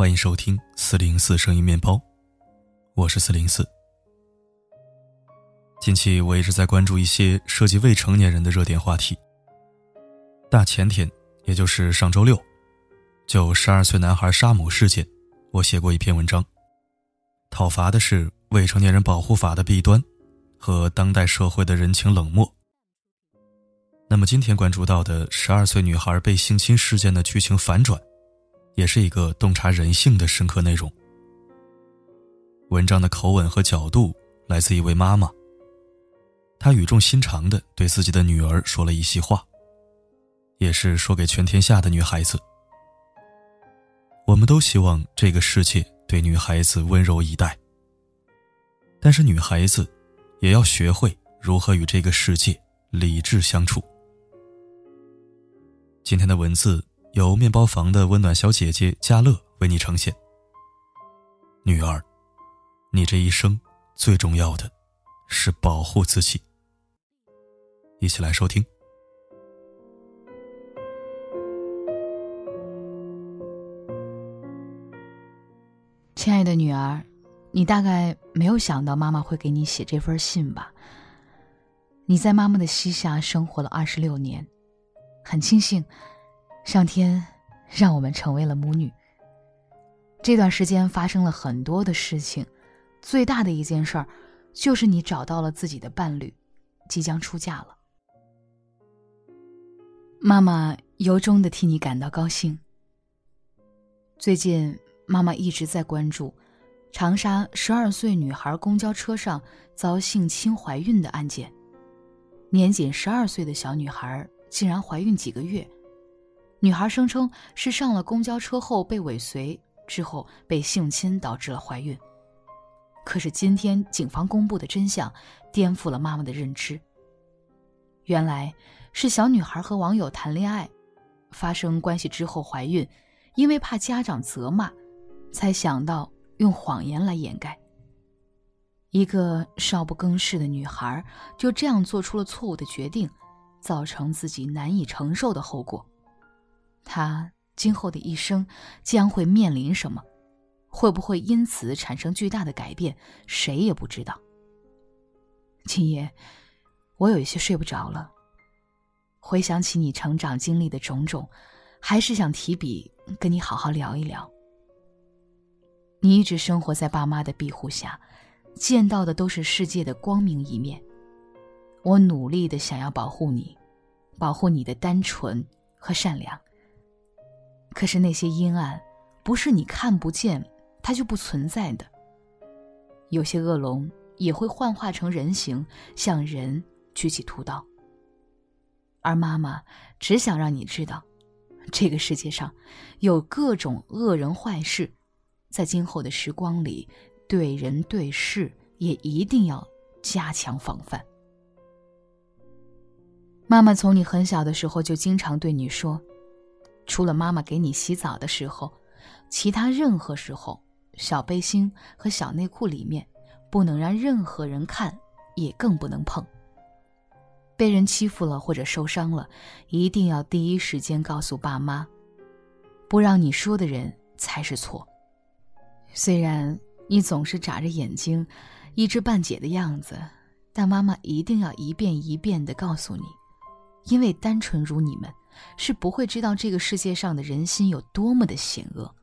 欢迎收听四零四声音面包，我是四零四。近期我一直在关注一些涉及未成年人的热点话题。大前天，也就是上周六，就十二岁男孩杀母事件，我写过一篇文章，讨伐的是未成年人保护法的弊端和当代社会的人情冷漠。那么今天关注到的十二岁女孩被性侵事件的剧情反转，也是一个洞察人性的深刻内容。文章的口吻和角度来自一位妈妈。她语重心长的对自己的女儿说了一席话，也是说给全天下的女孩子。我们都希望这个世界对女孩子温柔以待，但是女孩子也要学会如何与这个世界理智相处。今天的文字由面包房的温暖小姐姐嘉乐为你呈现。女儿，你这一生最重要的，是保护自己。一起来收听。亲爱的女儿，你大概没有想到妈妈会给你写这封信吧？你在妈妈的膝下生活了二十六年，很庆幸，上天让我们成为了母女。这段时间发生了很多的事情，最大的一件事儿，就是你找到了自己的伴侣，即将出嫁了。妈妈由衷的替你感到高兴。最近，妈妈一直在关注长沙十二岁女孩公交车上遭性侵怀孕的案件。年仅十二岁的小女孩竟然怀孕几个月，女孩声称是上了公交车后被尾随，之后被性侵导致了怀孕。可是今天警方公布的真相颠覆了妈妈的认知。原来。是小女孩和网友谈恋爱，发生关系之后怀孕，因为怕家长责骂，才想到用谎言来掩盖。一个少不更事的女孩就这样做出了错误的决定，造成自己难以承受的后果。他今后的一生将会面临什么？会不会因此产生巨大的改变？谁也不知道。今夜，我有一些睡不着了。回想起你成长经历的种种，还是想提笔跟你好好聊一聊。你一直生活在爸妈的庇护下，见到的都是世界的光明一面。我努力的想要保护你，保护你的单纯和善良。可是那些阴暗，不是你看不见，它就不存在的。有些恶龙也会幻化成人形，向人举起屠刀。而妈妈只想让你知道，这个世界上有各种恶人坏事，在今后的时光里，对人对事也一定要加强防范。妈妈从你很小的时候就经常对你说，除了妈妈给你洗澡的时候，其他任何时候，小背心和小内裤里面不能让任何人看，也更不能碰。被人欺负了或者受伤了，一定要第一时间告诉爸妈，不让你说的人才是错。虽然你总是眨着眼睛，一知半解的样子，但妈妈一定要一遍一遍的告诉你，因为单纯如你们，是不会知道这个世界上的人心有多么的险恶。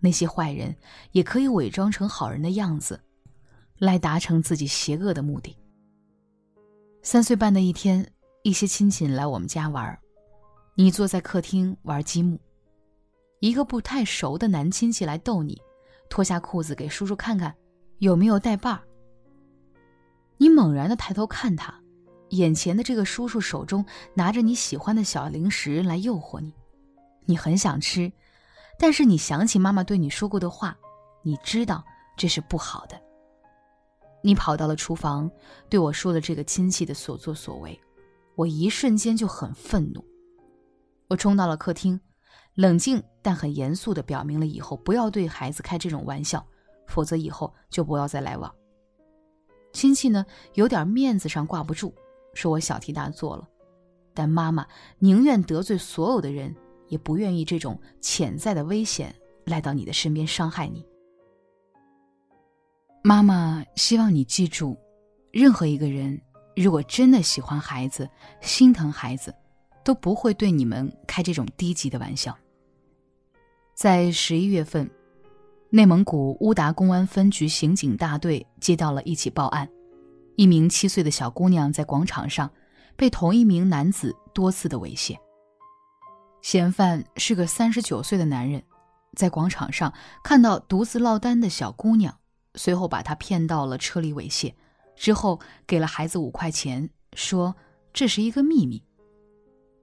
那些坏人也可以伪装成好人的样子，来达成自己邪恶的目的。三岁半的一天，一些亲戚来我们家玩，你坐在客厅玩积木。一个不太熟的男亲戚来逗你，脱下裤子给叔叔看看，有没有带把儿。你猛然的抬头看他，眼前的这个叔叔手中拿着你喜欢的小零食来诱惑你，你很想吃，但是你想起妈妈对你说过的话，你知道这是不好的。你跑到了厨房，对我说了这个亲戚的所作所为，我一瞬间就很愤怒。我冲到了客厅，冷静但很严肃地表明了以后不要对孩子开这种玩笑，否则以后就不要再来往。亲戚呢，有点面子上挂不住，说我小题大做了，但妈妈宁愿得罪所有的人，也不愿意这种潜在的危险来到你的身边伤害你。妈妈希望你记住，任何一个人如果真的喜欢孩子、心疼孩子，都不会对你们开这种低级的玩笑。在十一月份，内蒙古乌达公安分局刑警大队接到了一起报案：一名七岁的小姑娘在广场上被同一名男子多次的猥亵。嫌犯是个三十九岁的男人，在广场上看到独自落单的小姑娘。随后把她骗到了车里猥亵，之后给了孩子五块钱，说这是一个秘密。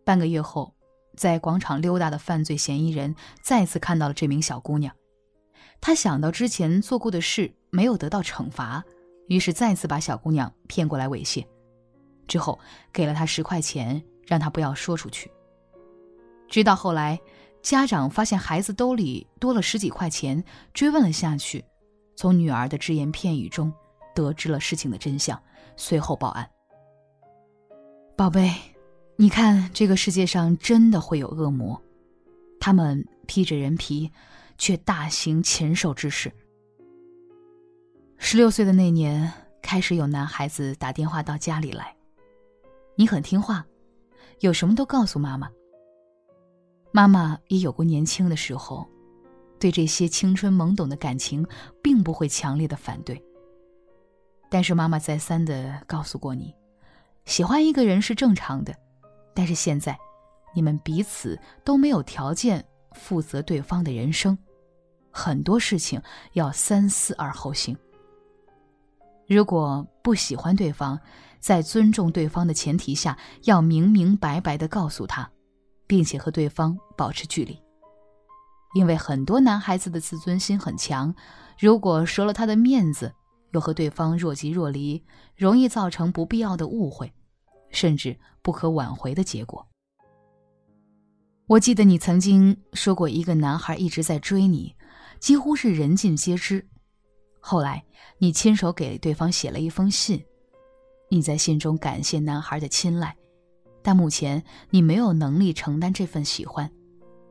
半个月后，在广场溜达的犯罪嫌疑人再次看到了这名小姑娘，他想到之前做过的事没有得到惩罚，于是再次把小姑娘骗过来猥亵，之后给了她十块钱，让她不要说出去。直到后来，家长发现孩子兜里多了十几块钱，追问了下去。从女儿的只言片语中得知了事情的真相，随后报案。宝贝，你看这个世界上真的会有恶魔，他们披着人皮，却大行禽兽之事。十六岁的那年，开始有男孩子打电话到家里来，你很听话，有什么都告诉妈妈。妈妈也有过年轻的时候。对这些青春懵懂的感情，并不会强烈的反对。但是妈妈再三的告诉过你，喜欢一个人是正常的，但是现在，你们彼此都没有条件负责对方的人生，很多事情要三思而后行。如果不喜欢对方，在尊重对方的前提下，要明明白白的告诉他，并且和对方保持距离。因为很多男孩子的自尊心很强，如果折了他的面子，又和对方若即若离，容易造成不必要的误会，甚至不可挽回的结果。我记得你曾经说过，一个男孩一直在追你，几乎是人尽皆知。后来你亲手给对方写了一封信，你在信中感谢男孩的青睐，但目前你没有能力承担这份喜欢。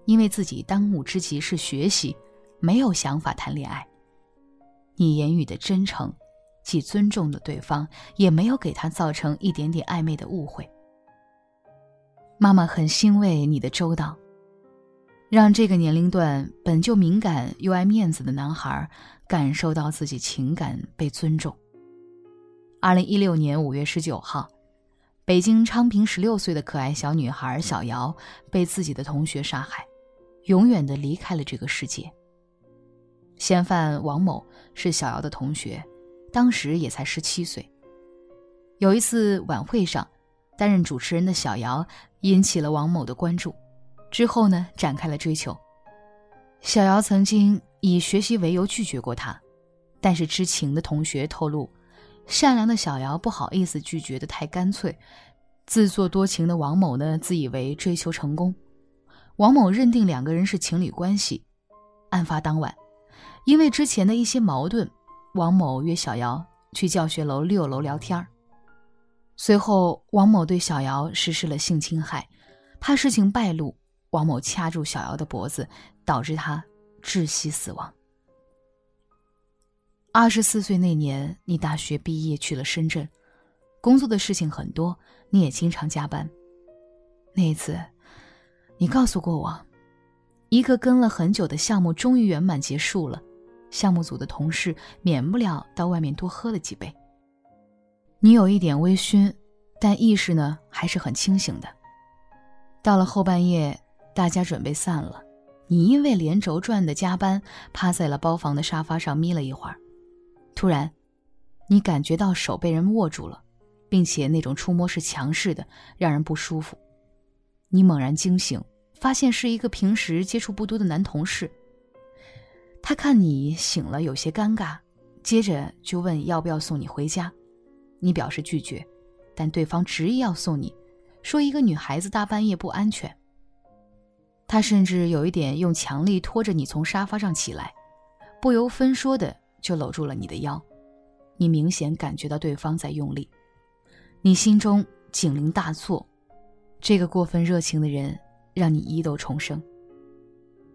因为自己当务之急是学习，没有想法谈恋爱。你言语的真诚，既尊重了对方，也没有给他造成一点点暧昧的误会。妈妈很欣慰你的周到，让这个年龄段本就敏感又爱面子的男孩感受到自己情感被尊重。二零一六年五月十九号。北京昌平十六岁的可爱小女孩小瑶被自己的同学杀害。永远的离开了这个世界。嫌犯王某是小瑶的同学，当时也才十七岁。有一次晚会上，担任主持人的小瑶引起了王某的关注，之后呢展开了追求。小姚曾经以学习为由拒绝过他，但是知情的同学透露，善良的小姚不好意思拒绝的太干脆，自作多情的王某呢自以为追求成功。王某认定两个人是情侣关系。案发当晚，因为之前的一些矛盾，王某约小姚去教学楼六楼聊天随后，王某对小姚实施了性侵害，怕事情败露，王某掐住小瑶的脖子，导致她窒息死亡。二十四岁那年，你大学毕业去了深圳，工作的事情很多，你也经常加班。那一次。你告诉过我，一个跟了很久的项目终于圆满结束了，项目组的同事免不了到外面多喝了几杯。你有一点微醺，但意识呢还是很清醒的。到了后半夜，大家准备散了，你因为连轴转的加班，趴在了包房的沙发上眯了一会儿。突然，你感觉到手被人握住了，并且那种触摸是强势的，让人不舒服。你猛然惊醒，发现是一个平时接触不多的男同事。他看你醒了，有些尴尬，接着就问要不要送你回家。你表示拒绝，但对方执意要送你，说一个女孩子大半夜不安全。他甚至有一点用强力拖着你从沙发上起来，不由分说的就搂住了你的腰。你明显感觉到对方在用力，你心中警铃大作。这个过分热情的人，让你疑窦重生。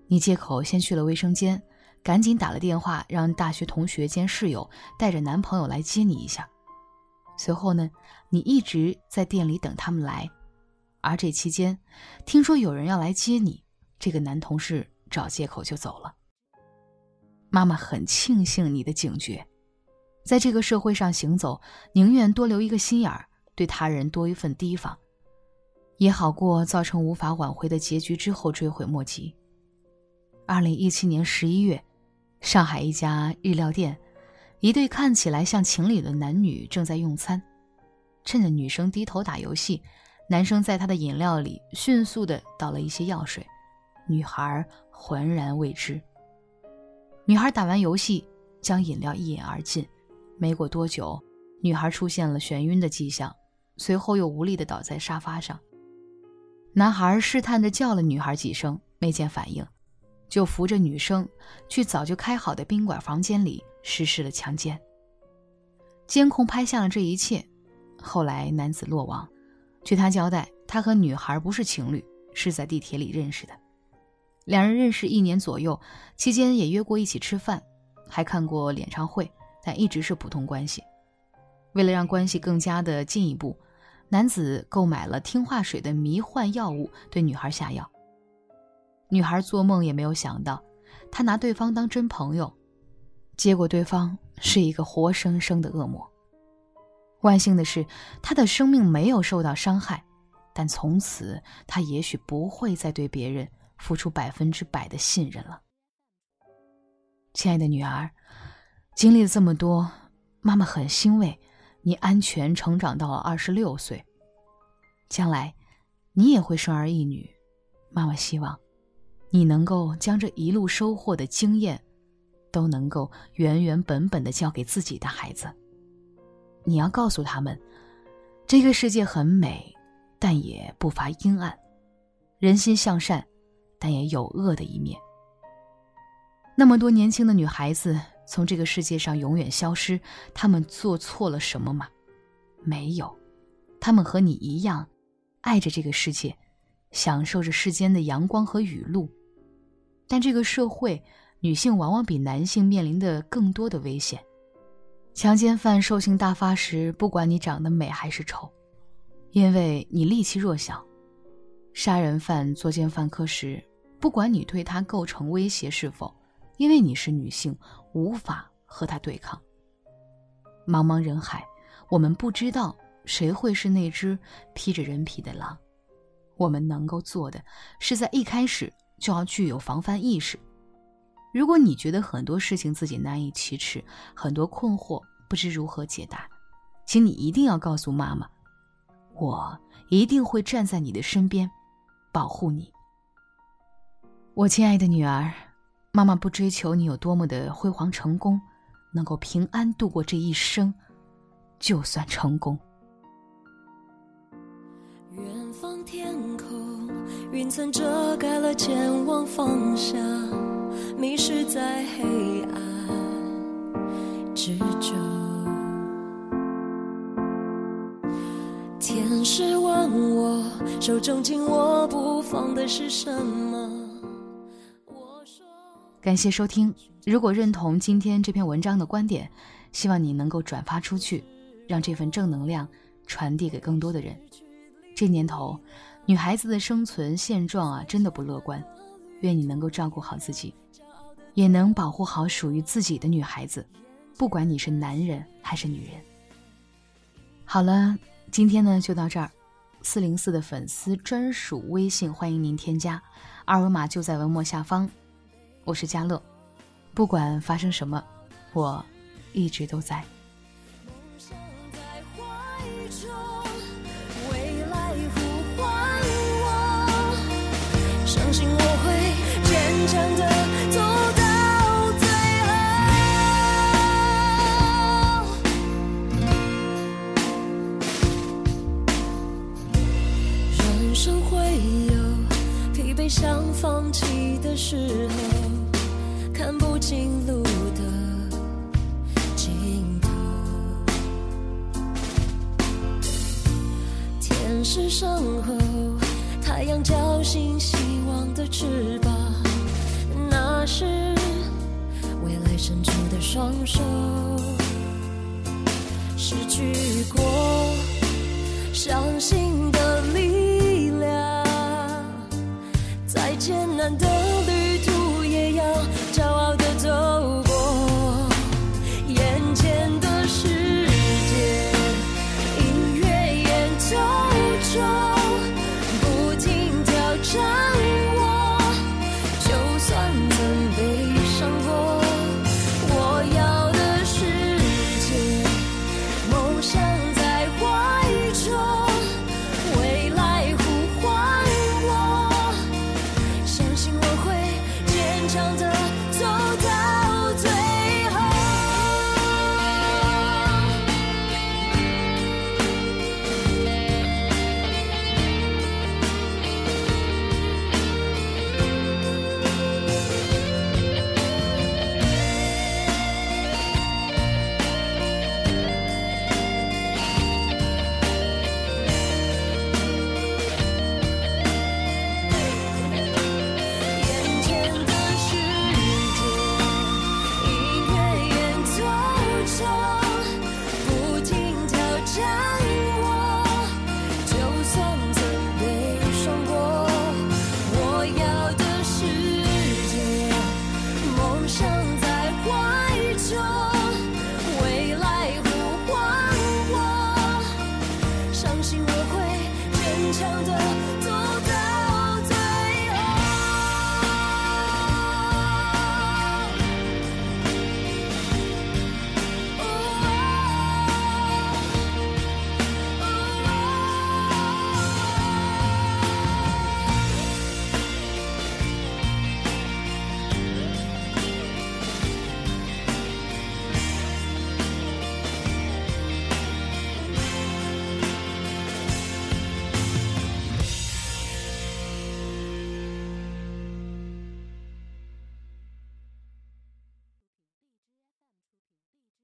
你借口先去了卫生间，赶紧打了电话让大学同学兼室友带着男朋友来接你一下。随后呢，你一直在店里等他们来，而这期间，听说有人要来接你，这个男同事找借口就走了。妈妈很庆幸你的警觉，在这个社会上行走，宁愿多留一个心眼儿，对他人多一份提防，也好过造成无法挽回的结局之后追悔莫及。二零一七年十一月，上海一家日料店，一对看起来像情侣的男女正在用餐，趁着女生低头打游戏，男生在他的饮料里迅速的倒了一些药水，女孩浑然未知。女孩打完游戏，将饮料一饮而尽。没过多久，女孩出现了眩晕的迹象，随后又无力地倒在沙发上。男孩试探着叫了女孩几声，没见反应，就扶着女生去早就开好的宾馆房间里实施了强奸。监控拍下了这一切。后来男子落网，据他交代，他和女孩不是情侣，是在地铁里认识的。两人认识一年左右，期间也约过一起吃饭，还看过演唱会，但一直是普通关系。为了让关系更加的进一步，男子购买了听话水的迷幻药物，对女孩下药。女孩做梦也没有想到，他拿对方当真朋友，结果对方是一个活生生的恶魔。万幸的是，他的生命没有受到伤害，但从此他也许不会再对别人。付出百分之百的信任了，亲爱的女儿，经历了这么多，妈妈很欣慰，你安全成长到了二十六岁。将来，你也会生儿育女，妈妈希望，你能够将这一路收获的经验，都能够原原本本的教给自己的孩子。你要告诉他们，这个世界很美，但也不乏阴暗，人心向善。但也有恶的一面。那么多年轻的女孩子从这个世界上永远消失，她们做错了什么吗？没有，她们和你一样，爱着这个世界，享受着世间的阳光和雨露。但这个社会，女性往往比男性面临的更多的危险。强奸犯兽性大发时，不管你长得美还是丑，因为你力气弱小；杀人犯作奸犯科时，不管你对他构成威胁是否，因为你是女性，无法和他对抗。茫茫人海，我们不知道谁会是那只披着人皮的狼。我们能够做的，是在一开始就要具有防范意识。如果你觉得很多事情自己难以启齿，很多困惑不知如何解答，请你一定要告诉妈妈，我一定会站在你的身边，保护你。我亲爱的女儿，妈妈不追求你有多么的辉煌成功，能够平安度过这一生，就算成功。远方天空，云层遮盖了前往方向，迷失在黑夜手中紧握不放的是什么？感谢收听。如果认同今天这篇文章的观点，希望你能够转发出去，让这份正能量传递给更多的人。这年头，女孩子的生存现状啊，真的不乐观。愿你能够照顾好自己，也能保护好属于自己的女孩子，不管你是男人还是女人。好了，今天呢就到这儿。四零四的粉丝专属微信，欢迎您添加，二维码就在文末下方。我是佳乐，不管发生什么，我一直都在。时候。看不清路的尽头，天使身后，太阳叫醒希望的翅膀，那是未来伸出的双手，失去过相信的力量，在艰难的。